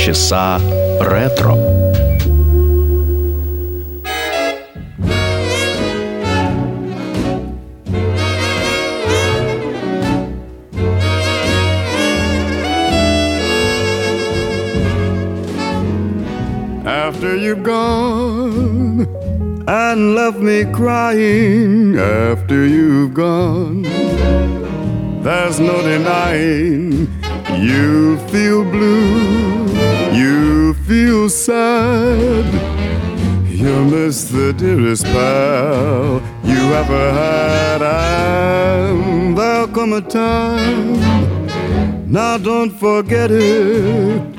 Полчаса ретро. After you've gone and left me crying after you've gone. There's no denying you feel blue, you feel sad. You miss the dearest pal you ever had, and there'll come a time. Now don't forget it.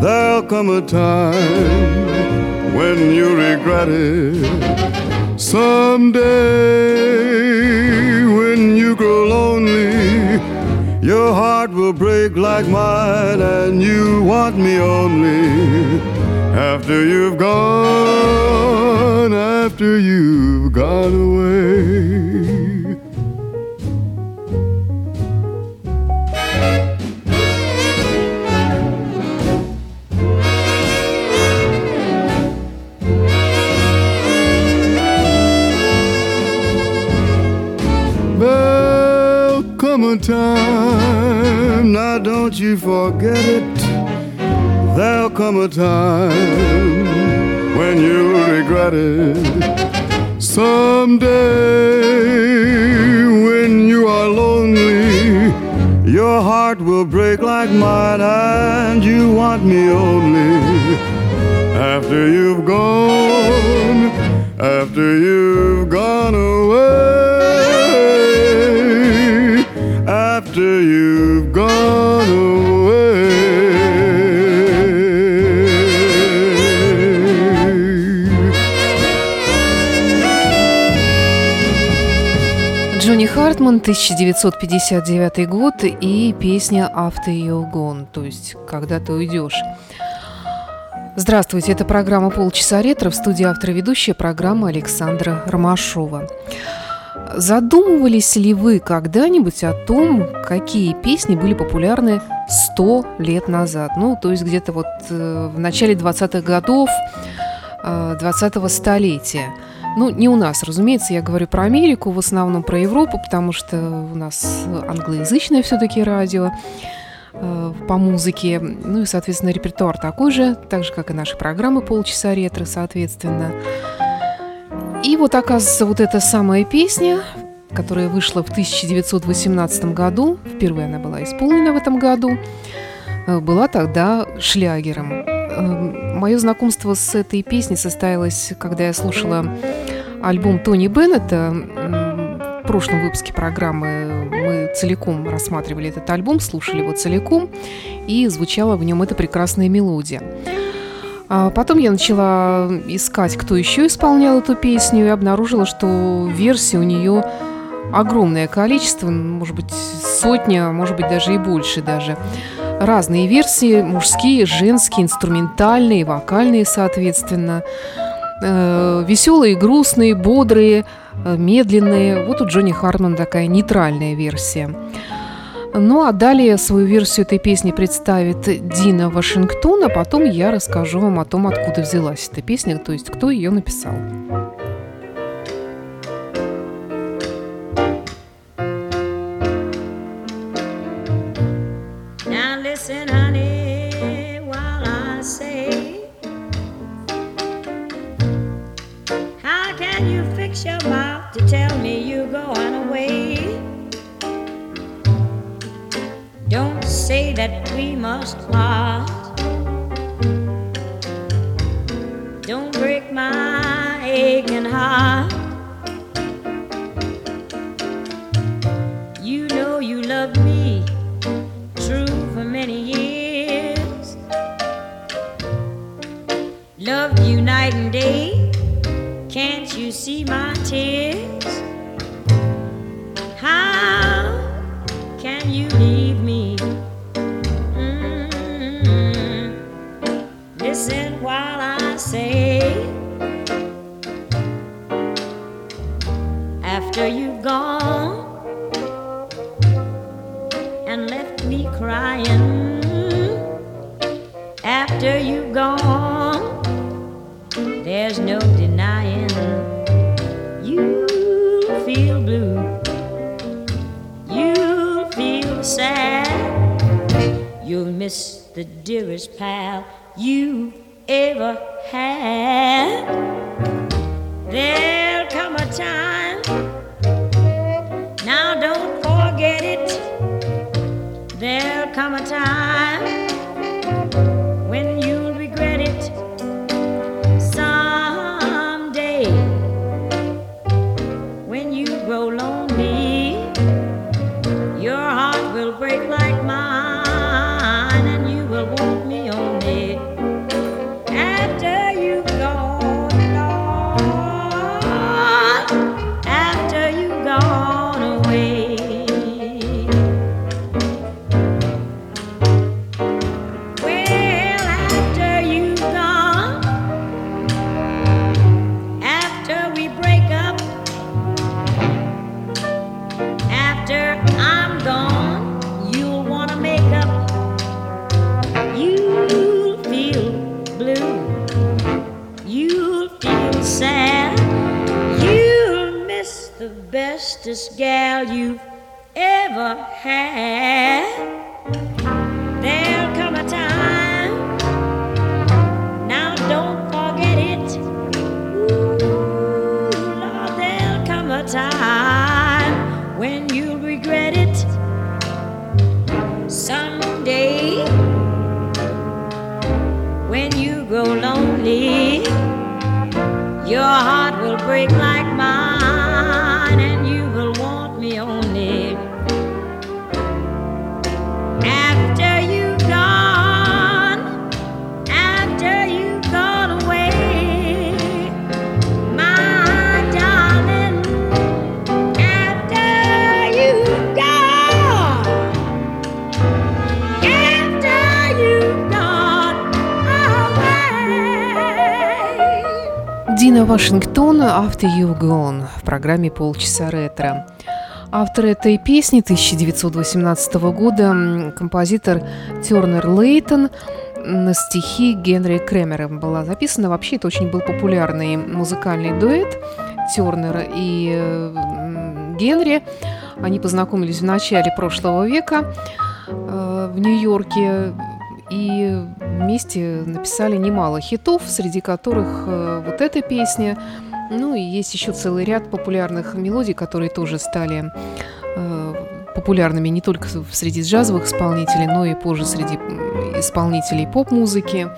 There'll come a time when you regret it. Someday when you grow lonely, your heart will break like mine, and you want me only after you've gone, after you've gone away. Don't you forget it. There'll come a time when you'll regret it. Someday, when you are lonely, your heart will break like mine, and you want me only after you've gone, after you've gone away, after you've Хартман, 1959 год, и песня «After You're Gone», то есть «Когда ты уйдешь». Здравствуйте, это программа «Полчаса ретро» в студии автора ведущая программа Александра Ромашова. Задумывались ли вы когда-нибудь о том, какие песни были популярны 100 лет назад? Ну, то есть где-то вот э, в начале 20-х годов э, 20-го столетия. Ну, не у нас, разумеется, я говорю про Америку, в основном про Европу, потому что у нас англоязычное все-таки радио э, по музыке. Ну и, соответственно, репертуар такой же, так же, как и наши программы «Полчаса ретро», соответственно. И вот, оказывается, вот эта самая песня, которая вышла в 1918 году, впервые она была исполнена в этом году, э, была тогда шлягером. Мое знакомство с этой песней состоялось, когда я слушала альбом Тони Беннета. В прошлом выпуске программы мы целиком рассматривали этот альбом, слушали его целиком, и звучала в нем эта прекрасная мелодия. А потом я начала искать, кто еще исполнял эту песню, и обнаружила, что версий у нее огромное количество, может быть, сотня, может быть, даже и больше даже. Разные версии, мужские, женские, инструментальные, вокальные, соответственно. Э, веселые, грустные, бодрые, э, медленные. Вот у Джонни Хартман такая нейтральная версия. Ну а далее свою версию этой песни представит Дина Вашингтон, а потом я расскажу вам о том, откуда взялась эта песня, то есть кто ее написал. That we time Вашингтон «After You Gone» в программе «Полчаса ретро». Автор этой песни 1918 года композитор Тернер Лейтон на стихи Генри Кремера была записана. Вообще это очень был популярный музыкальный дуэт Тернера и Генри. Они познакомились в начале прошлого века э, в Нью-Йорке и вместе написали немало хитов, среди которых э, вот эта песня. Ну и есть еще целый ряд популярных мелодий, которые тоже стали э, популярными не только среди джазовых исполнителей, но и позже среди исполнителей поп-музыки.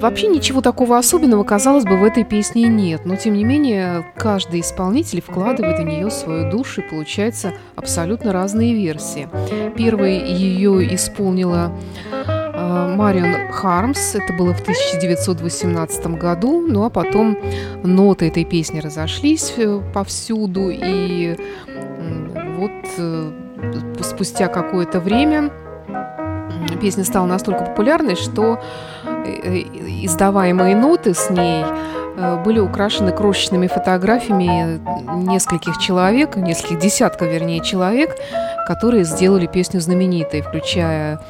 Вообще ничего такого особенного, казалось бы, в этой песне нет, но тем не менее каждый исполнитель вкладывает в нее свою душу, и получается абсолютно разные версии. Первой ее исполнила э, Марион Хармс, это было в 1918 году, ну а потом ноты этой песни разошлись э, повсюду, и вот э, спустя какое-то время песня стала настолько популярной, что э, э, издаваемые ноты с ней э, были украшены крошечными фотографиями нескольких человек, нескольких десятков, вернее, человек, которые сделали песню знаменитой, включая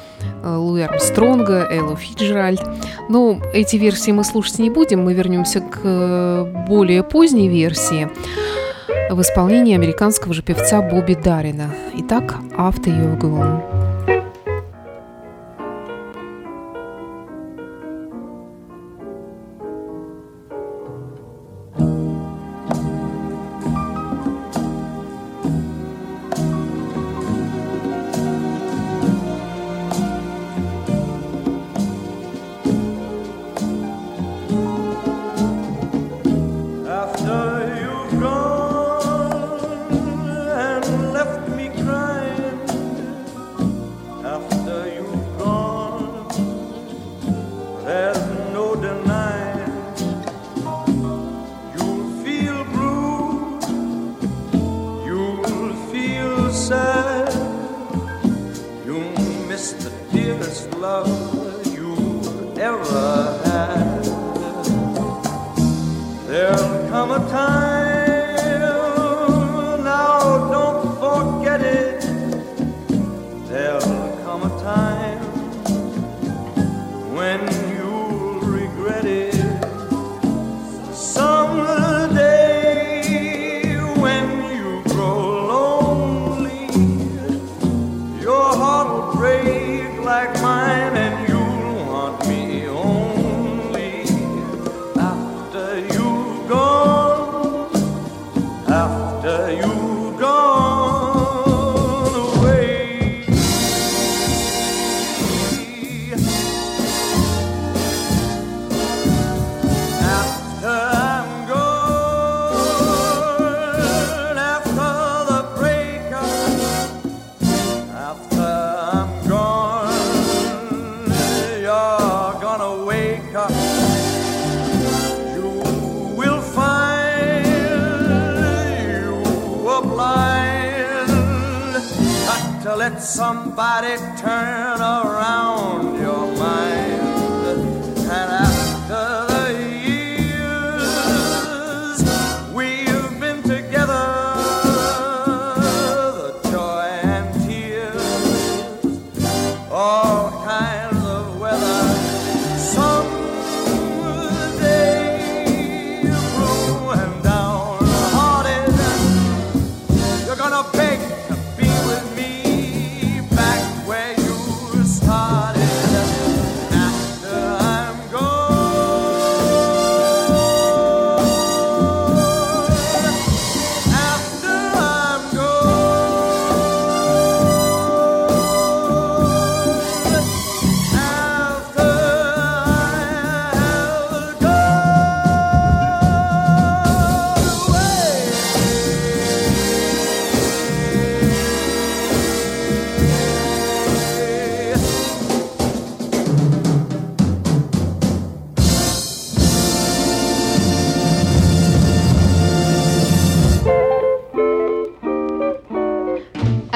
Луи Армстронга, Эллу Фиджеральд. Но эти версии мы слушать не будем, мы вернемся к более поздней версии в исполнении американского же певца Бобби Дарина. Итак, «After You've Gone».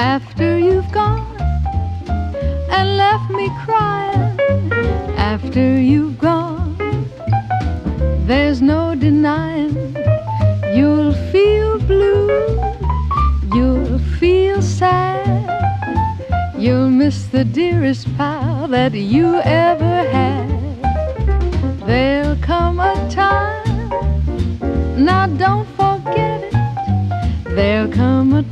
After you've gone and left me crying, after you've gone, there's no denying you'll feel blue, you'll feel sad, you'll miss the dearest pal that you ever had. There'll come a time, now don't forget it, there'll come a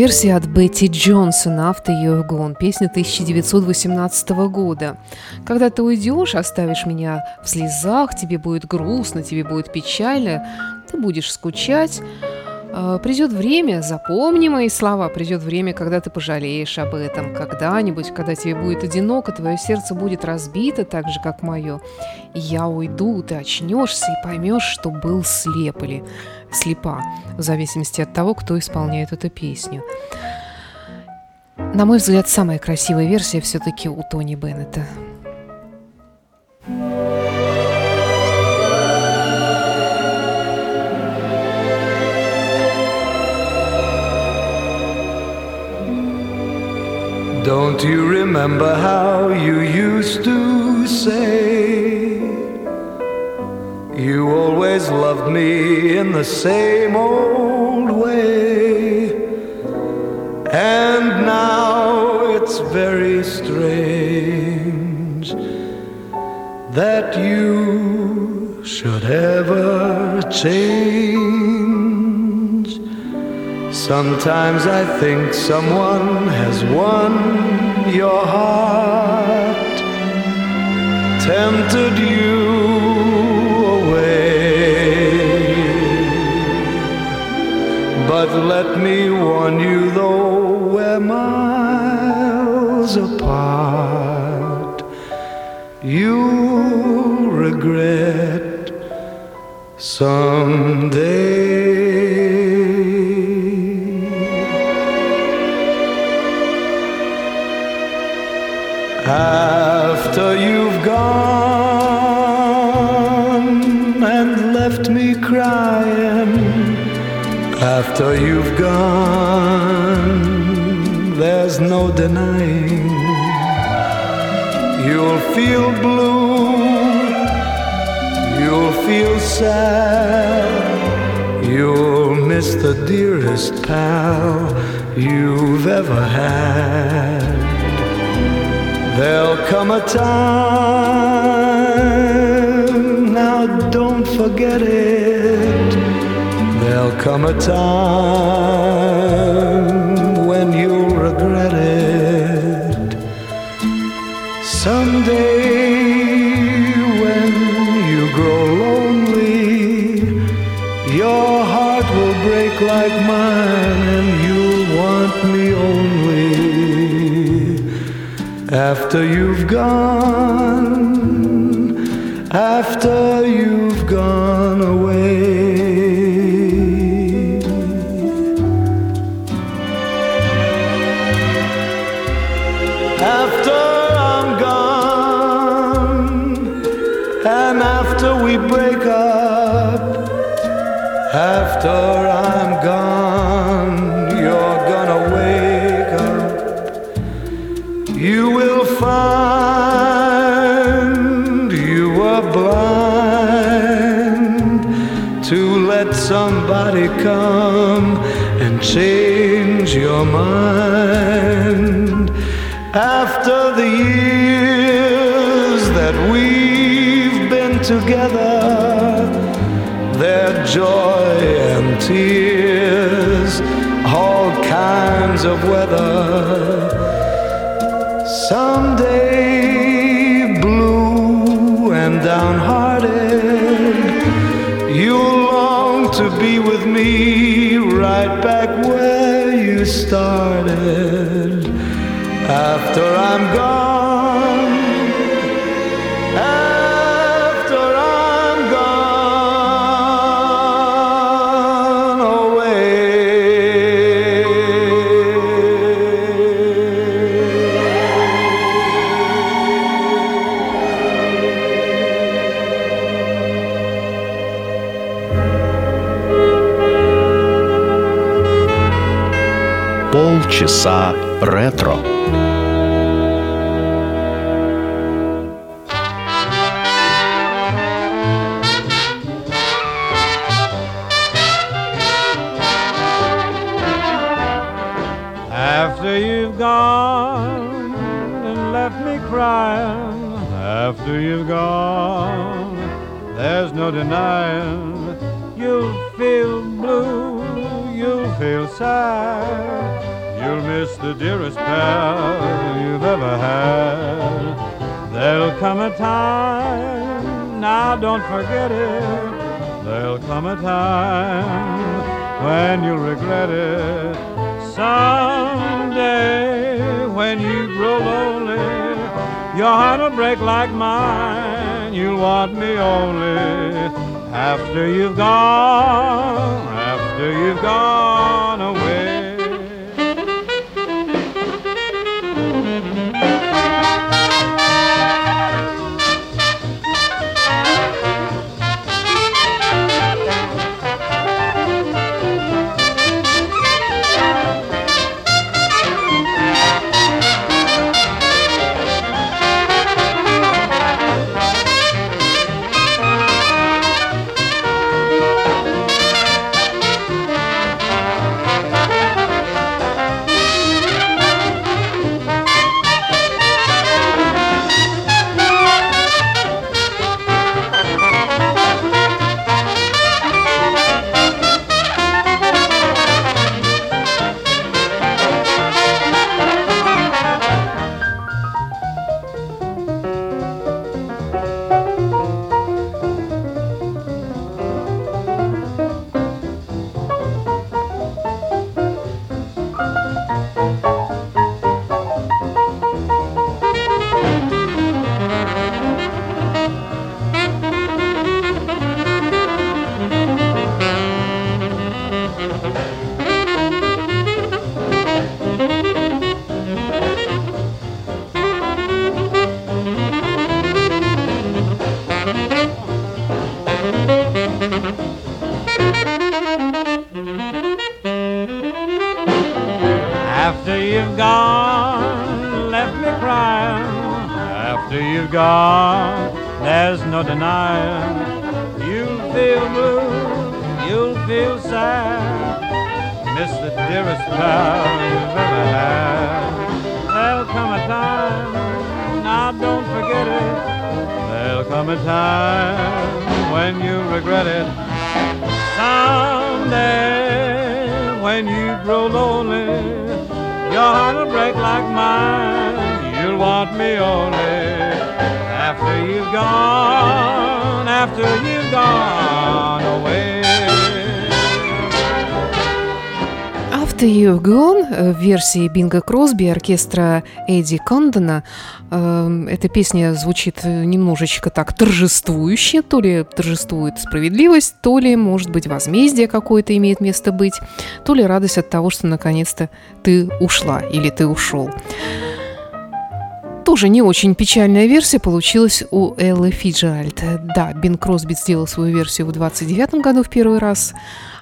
Версия от Бетти Джонсон «After You're Gone», песня 1918 года. Когда ты уйдешь, оставишь меня в слезах, тебе будет грустно, тебе будет печально, ты будешь скучать. Э, Придет время, запомни мои слова, придет время, когда ты пожалеешь об этом. Когда-нибудь, когда тебе будет одиноко, твое сердце будет разбито так же, как мое. И я уйду, ты очнешься и поймешь, что был слеп или слепа, в зависимости от того, кто исполняет эту песню. На мой взгляд, самая красивая версия все-таки у Тони Беннета. Don't you remember how you used to say you always loved me in the same old way? And now it's very strange that you should ever change. Sometimes I think someone has won your heart, tempted you away. But let me warn you, though we're miles apart, you'll regret someday. After you've gone, there's no denying. You'll feel blue, you'll feel sad, you'll miss the dearest pal you've ever had. There'll come a time, now don't forget it. Come a time when you'll regret it. Someday, when you grow lonely, your heart will break like mine, and you'll want me only after you've gone, after you've gone away. We break up, after I'm gone, you're gonna wake up. You will find you were blind to let somebody come and change your mind. After the years that been together, their joy and tears, all kinds of weather. Someday, blue and downhearted, you'll long to be with me right back where you started. After I'm gone, Полчаса ретро. After you've gone and left me crying, after you've gone, there's no denying you'll feel blue, you'll feel sad, you'll miss the dearest pal you've ever had. There'll come a time, now don't forget it, there'll come a time when you'll regret it. Someday, when you grow lonely, your heart will break like mine. You'll want me only after you've gone, after you've gone Gone, there's no denying. You'll feel blue, you'll feel sad. Miss the dearest pal you've ever had. There'll come a time, now don't forget it. There'll come a time when you regret it. Someday, when you grow lonely, your heart will break like mine. You'll want me only after you've gone, after you've gone away. After You've Gone э, в версии Бинга Кросби оркестра Эдди Кондона э, эта песня звучит немножечко так торжествующе, то ли торжествует справедливость, то ли, может быть, возмездие какое-то имеет место быть, то ли радость от того, что наконец-то ты ушла или ты ушел. Тоже не очень печальная версия получилась у Эллы Фиджеральд. Да, Бин Кросби сделал свою версию в 29 году в первый раз,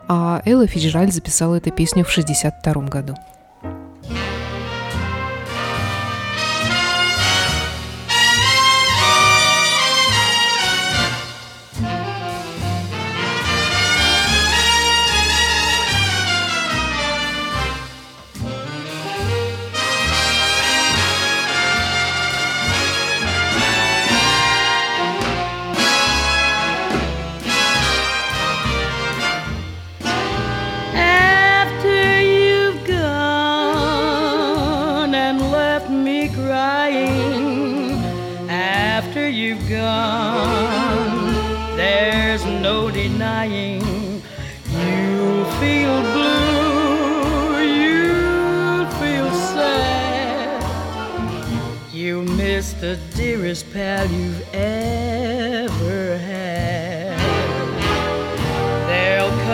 а Элла Фиджеральд записала эту песню в 62 году.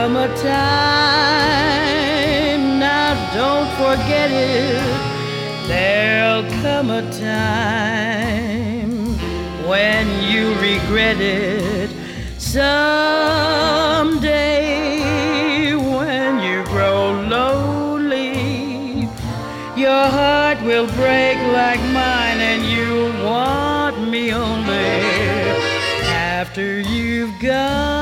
There'll come a time, now don't forget it. There'll come a time when you regret it. Someday, when you grow lonely, your heart will break like mine, and you'll want me only after you've gone,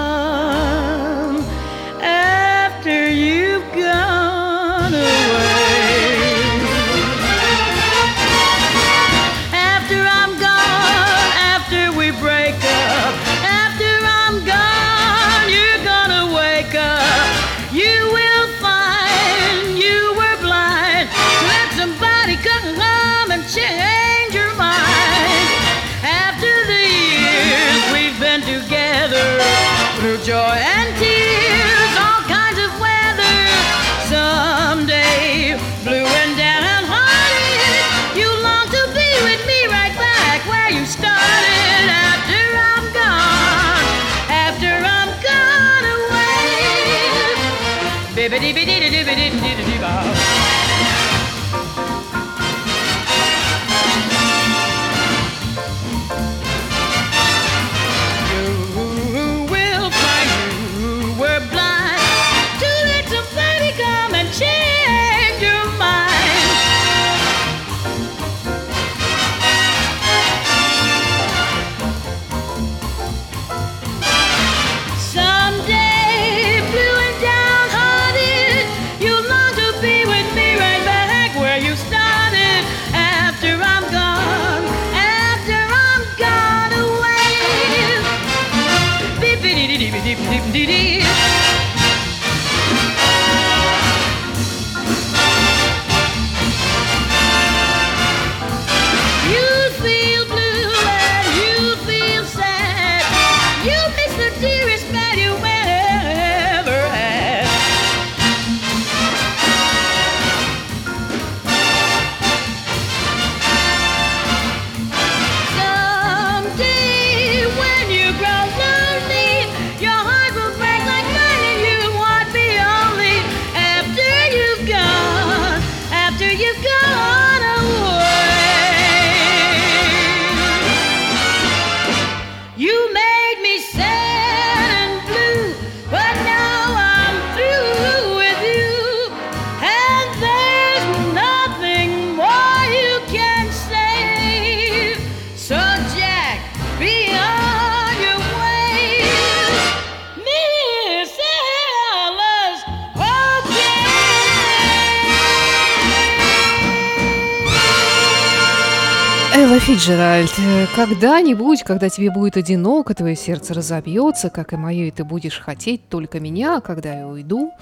когда-нибудь, когда тебе будет одиноко, твое сердце разобьется, как и мое, и ты будешь хотеть только меня, а когда я уйду,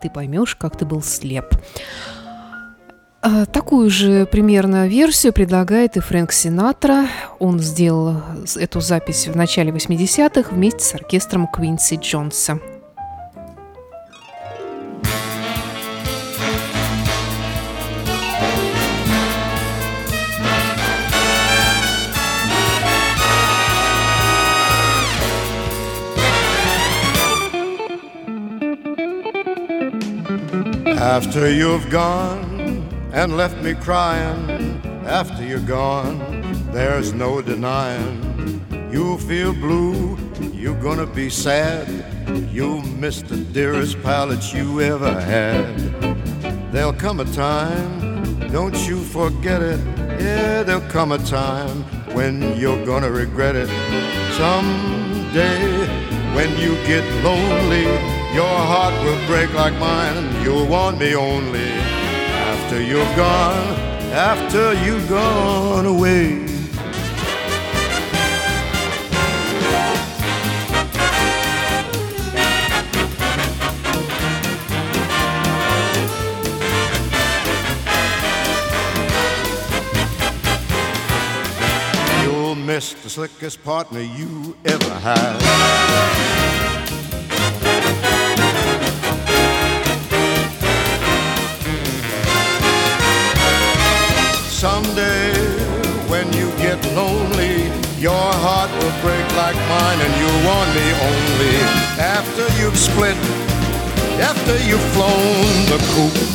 ты поймешь, как ты был слеп. А, Такую же примерно версию предлагает и Фрэнк Синатра. Он сделал эту запись в начале 80-х вместе с оркестром Квинси Джонса. After you've gone and left me crying, after you're gone, there's no denying. You'll feel blue, you're gonna be sad. You'll miss the dearest that you ever had. There'll come a time, don't you forget it. Yeah, there'll come a time when you're gonna regret it. Someday, when you get lonely, your heart will break like mine, you'll want me only after you've gone, after you've gone away. You'll miss the slickest partner you ever had. Like mine, and you'll want me only after you've split, after you've flown the coop.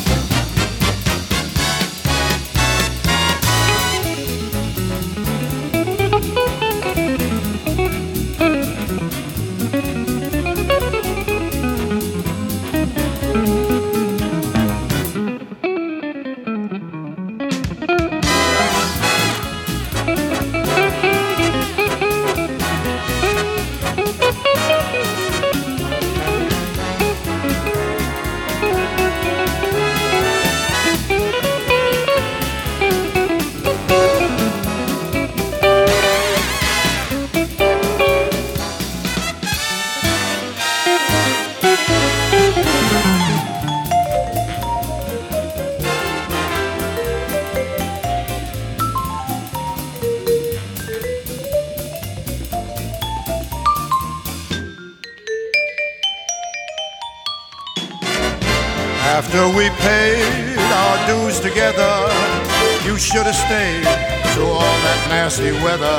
Should have stayed through all that nasty weather.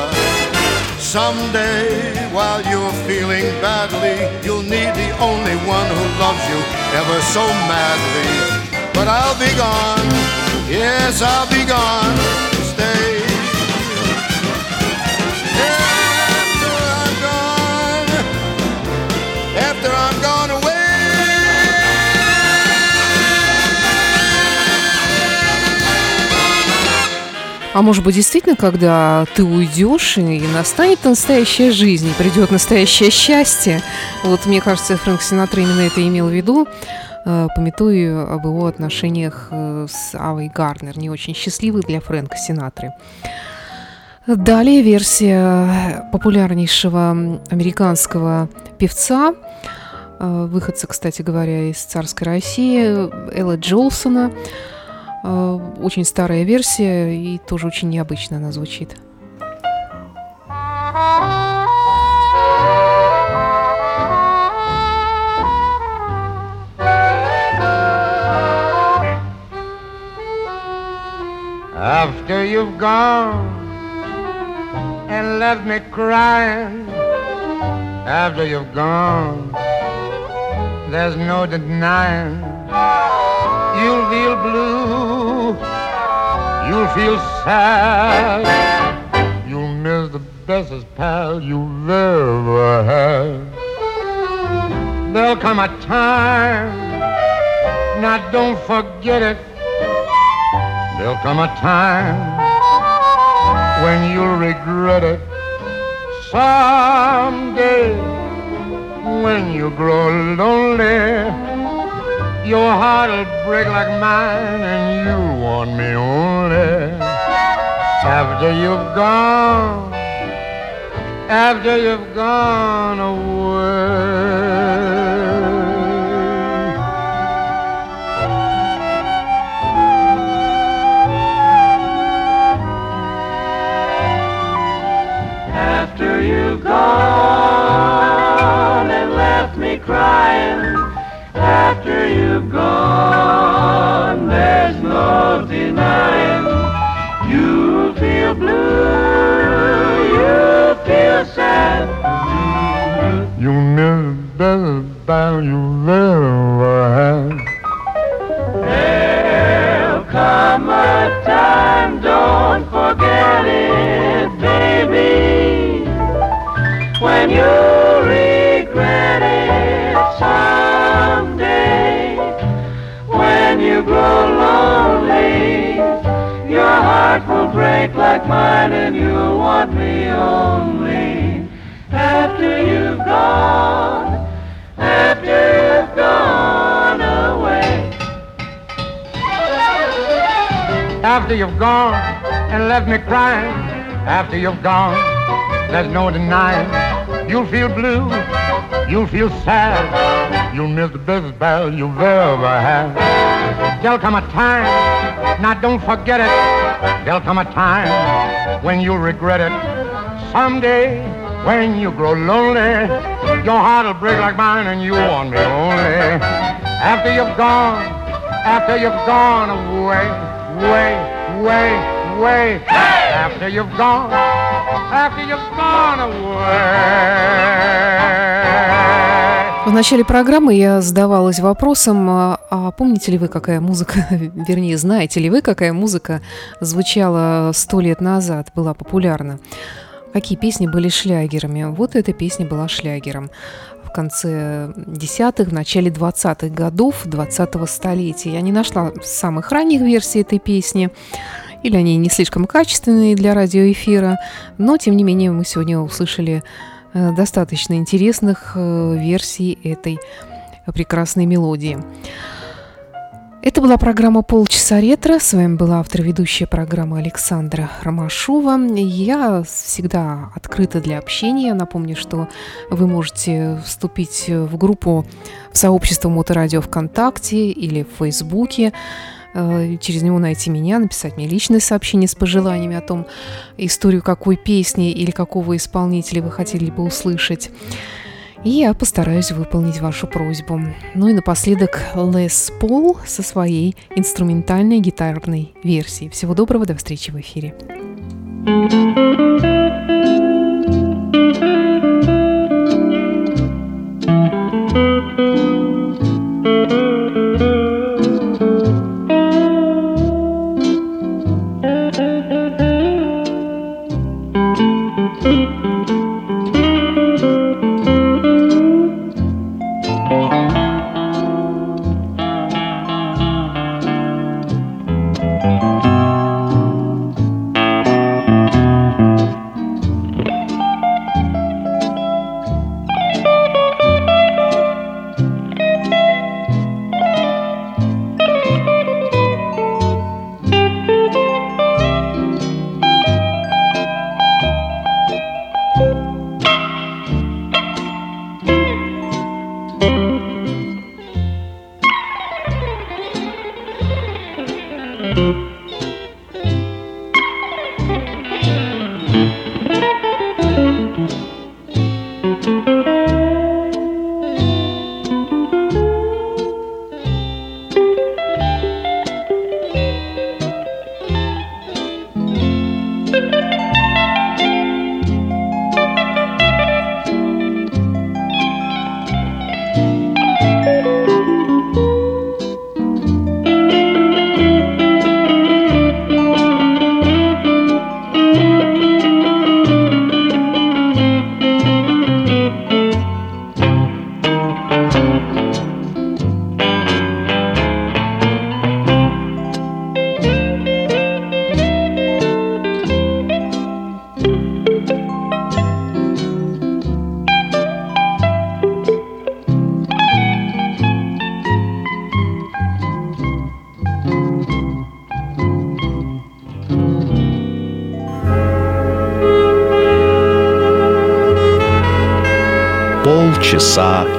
Someday, while you're feeling badly, you'll need the only one who loves you ever so madly. But I'll be gone, yes, I'll be gone. А может быть, действительно, когда ты уйдешь, и настанет настоящая жизнь, и придет настоящее счастье. Вот мне кажется, Фрэнк Синатра именно это имел в виду, э, пометуя об его отношениях э, с Авой Гарнер, не очень счастливых для Фрэнка Синатры. Далее версия популярнейшего американского певца, э, выходца, кстати говоря, из царской России, Элла Джолсона. Э, Очень старая версия и тоже очень необычно она звучит. After you've gone and left me crying, after you've gone, there's no denying you'll feel blue, you'll feel sad, you'll miss the bestest pal you've ever had. There'll come a time, now don't forget it. There'll come a time when you'll regret it someday when you grow lonely. Your heart'll break like mine, and you'll want me only after you've gone, after you've gone away. After you've gone and left me crying, 59, you'll feel blue, you'll feel sad. You miss better than you've ever had. There'll come a time. Break like mine, and you'll want me only after you've gone, after you've gone away. After you've gone and left me crying, after you've gone, there's no denying. You'll feel blue, you'll feel sad, you'll miss the best bell you've ever had. There'll come a time, now don't forget it. There'll come a time when you'll regret it. Someday, when you grow lonely, your heart will break like mine and you want me only. After you've gone, after you've gone away, way, way, way. After you've gone, after you've gone away. В начале программы я задавалась вопросом, а а помните ли вы, какая музыка, вернее, знаете ли вы, какая музыка звучала сто лет назад, была популярна? Какие песни были шлягерами? Вот эта песня была шлягером в конце десятых, в начале 20-х годов 20-го столетия. Я не нашла самых ранних версий этой песни, или они не слишком качественные для радиоэфира, но, тем не менее, мы сегодня услышали достаточно интересных э, версий этой прекрасной мелодии. Это была программа «Полчаса ретро». С вами была автор-ведущая программы Александра Ромашова. Я всегда открыта для общения. Напомню, что вы можете вступить в группу в сообщество Моторадио ВКонтакте или в Фейсбуке. Э, через него найти меня, написать мне личное сообщение с пожеланиями о том, историю какой песни или какого исполнителя вы хотели бы услышать. И я постараюсь выполнить вашу просьбу. Ну и напоследок Лес Пол со своей инструментальной гитарной версией. Всего доброго, до встречи в эфире. passar.